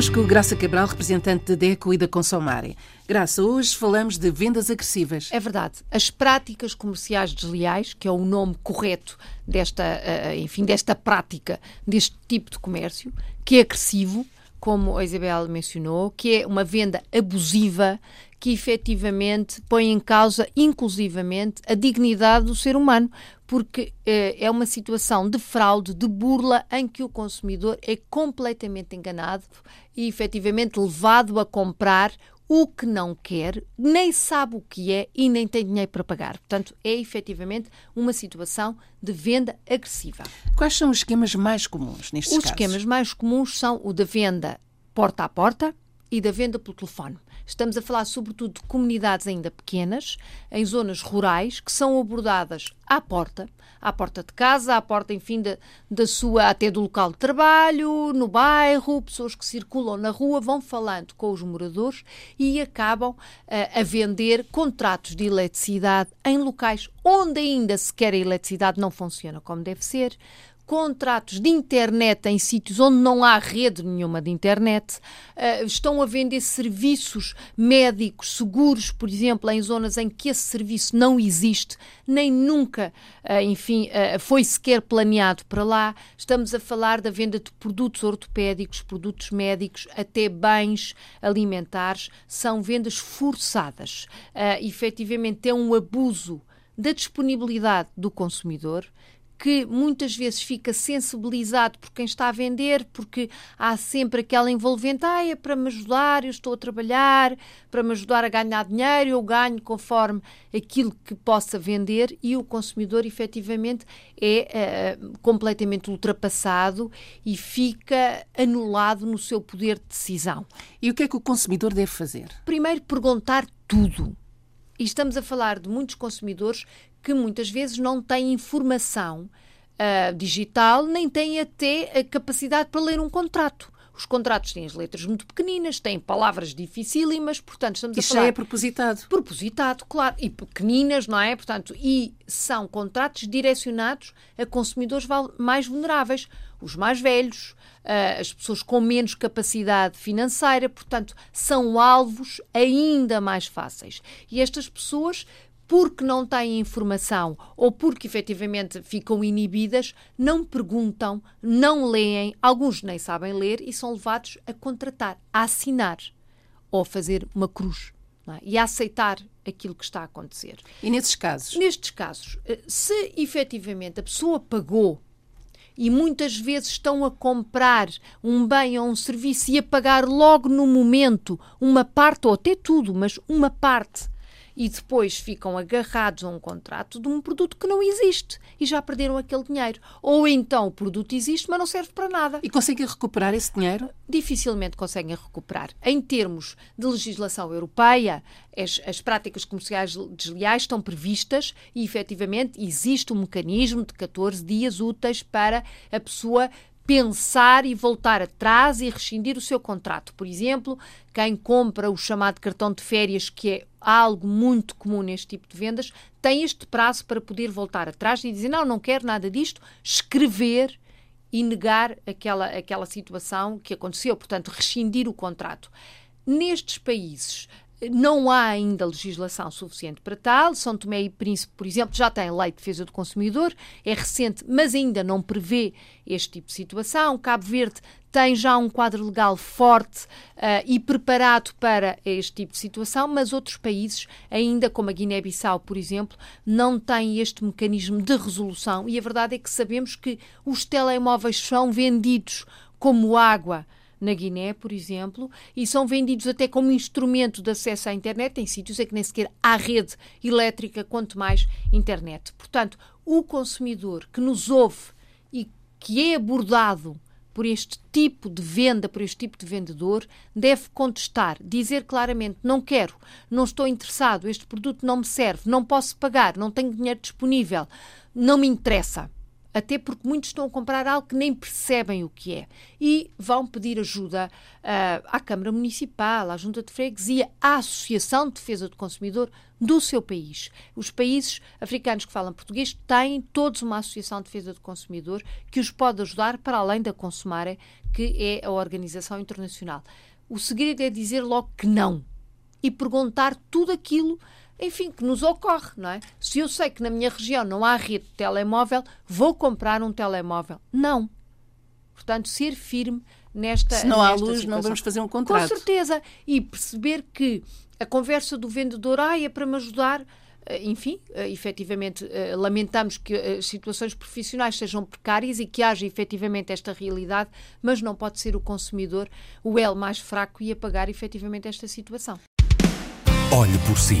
Connosco, Graça Cabral, representante da DECO e da Consomare. Graça, hoje falamos de vendas agressivas. É verdade. As práticas comerciais desleais, que é o nome correto desta, eh, enfim, desta prática, deste tipo de comércio, que é agressivo, como a Isabel mencionou, que é uma venda abusiva que efetivamente põe em causa, inclusivamente, a dignidade do ser humano, porque eh, é uma situação de fraude, de burla, em que o consumidor é completamente enganado e efetivamente levado a comprar o que não quer, nem sabe o que é e nem tem dinheiro para pagar. Portanto, é efetivamente uma situação de venda agressiva. Quais são os esquemas mais comuns nestes os casos? Os esquemas mais comuns são o da venda porta a porta e da venda pelo telefone. Estamos a falar sobretudo de comunidades ainda pequenas, em zonas rurais, que são abordadas à porta, à porta de casa, à porta, enfim, da, da sua, até do local de trabalho, no bairro, pessoas que circulam na rua, vão falando com os moradores e acabam uh, a vender contratos de eletricidade em locais onde ainda sequer a eletricidade não funciona como deve ser, contratos de internet em sítios onde não há rede nenhuma de internet, uh, estão a vender serviços médicos seguros, por exemplo, em zonas em que esse serviço não existe, nem nunca, uh, enfim, uh, foi sequer planeado para lá. Estamos a falar da venda de produtos ortopédicos, produtos médicos, até bens alimentares, são vendas forçadas. Efetivamente, é um abuso da disponibilidade do consumidor que muitas vezes fica sensibilizado por quem está a vender, porque há sempre aquela envolvente, ah, é para me ajudar, eu estou a trabalhar, para me ajudar a ganhar dinheiro, eu ganho conforme aquilo que possa vender e o consumidor efetivamente é uh, completamente ultrapassado e fica anulado no seu poder de decisão. E o que é que o consumidor deve fazer? Primeiro, perguntar tudo. E estamos a falar de muitos consumidores que muitas vezes não têm informação uh, digital, nem têm até a capacidade para ler um contrato. Os contratos têm as letras muito pequeninas, têm palavras dificílimas, portanto, estamos Isso a falar... já é propositado. Propositado, claro. E pequeninas, não é? Portanto, e são contratos direcionados a consumidores mais vulneráveis, os mais velhos, uh, as pessoas com menos capacidade financeira, portanto, são alvos ainda mais fáceis. E estas pessoas porque não têm informação ou porque efetivamente ficam inibidas, não perguntam, não leem, alguns nem sabem ler e são levados a contratar, a assinar ou a fazer uma cruz é? e a aceitar aquilo que está a acontecer. E nesses casos? Nestes casos, eh, se efetivamente a pessoa pagou e muitas vezes estão a comprar um bem ou um serviço e a pagar logo no momento uma parte, ou até tudo, mas uma parte e depois ficam agarrados a um contrato de um produto que não existe e já perderam aquele dinheiro. Ou então o produto existe, mas não serve para nada. E conseguem recuperar esse dinheiro? Dificilmente conseguem recuperar. Em termos de legislação europeia, as, as práticas comerciais desleais estão previstas e efetivamente existe um mecanismo de 14 dias úteis para a pessoa pensar e voltar atrás e rescindir o seu contrato. Por exemplo, quem compra o chamado cartão de férias, que é algo muito comum neste tipo de vendas, tem este prazo para poder voltar atrás e dizer: Não, não quero nada disto, escrever e negar aquela, aquela situação que aconteceu, portanto, rescindir o contrato. Nestes países, não há ainda legislação suficiente para tal. São Tomé e Príncipe, por exemplo, já tem lei de defesa do consumidor, é recente, mas ainda não prevê este tipo de situação. Cabo Verde tem já um quadro legal forte uh, e preparado para este tipo de situação, mas outros países, ainda como a Guiné-Bissau, por exemplo, não têm este mecanismo de resolução. E a verdade é que sabemos que os telemóveis são vendidos como água na Guiné, por exemplo, e são vendidos até como instrumento de acesso à internet em sítios em que nem sequer há rede elétrica, quanto mais internet. Portanto, o consumidor que nos ouve e que é abordado por este tipo de venda, por este tipo de vendedor, deve contestar, dizer claramente: não quero, não estou interessado, este produto não me serve, não posso pagar, não tenho dinheiro disponível, não me interessa até porque muitos estão a comprar algo que nem percebem o que é e vão pedir ajuda uh, à Câmara Municipal, à Junta de Freguesia, à Associação de Defesa do Consumidor do seu país. Os países africanos que falam português têm todos uma Associação de Defesa do Consumidor que os pode ajudar para além da Consumare, que é a organização internacional. O segredo é dizer logo que não e perguntar tudo aquilo enfim, que nos ocorre, não é? Se eu sei que na minha região não há rede de telemóvel, vou comprar um telemóvel. Não. Portanto, ser firme nesta. Se não há luz, situação. não vamos fazer um contrato. Com certeza. E perceber que a conversa do vendedor ah, é para me ajudar. Eh, enfim, uh, efetivamente, uh, lamentamos que as situações profissionais sejam precárias e que haja efetivamente esta realidade, mas não pode ser o consumidor o elo mais fraco e a pagar efetivamente esta situação. Olhe por si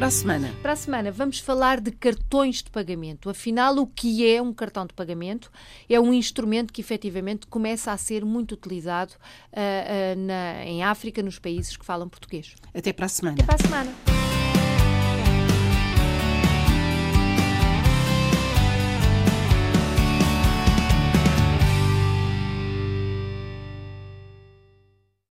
Para a semana. Para a semana vamos falar de cartões de pagamento. Afinal, o que é um cartão de pagamento? É um instrumento que efetivamente começa a ser muito utilizado uh, uh, na, em África, nos países que falam português. Até para a semana. Até para a semana.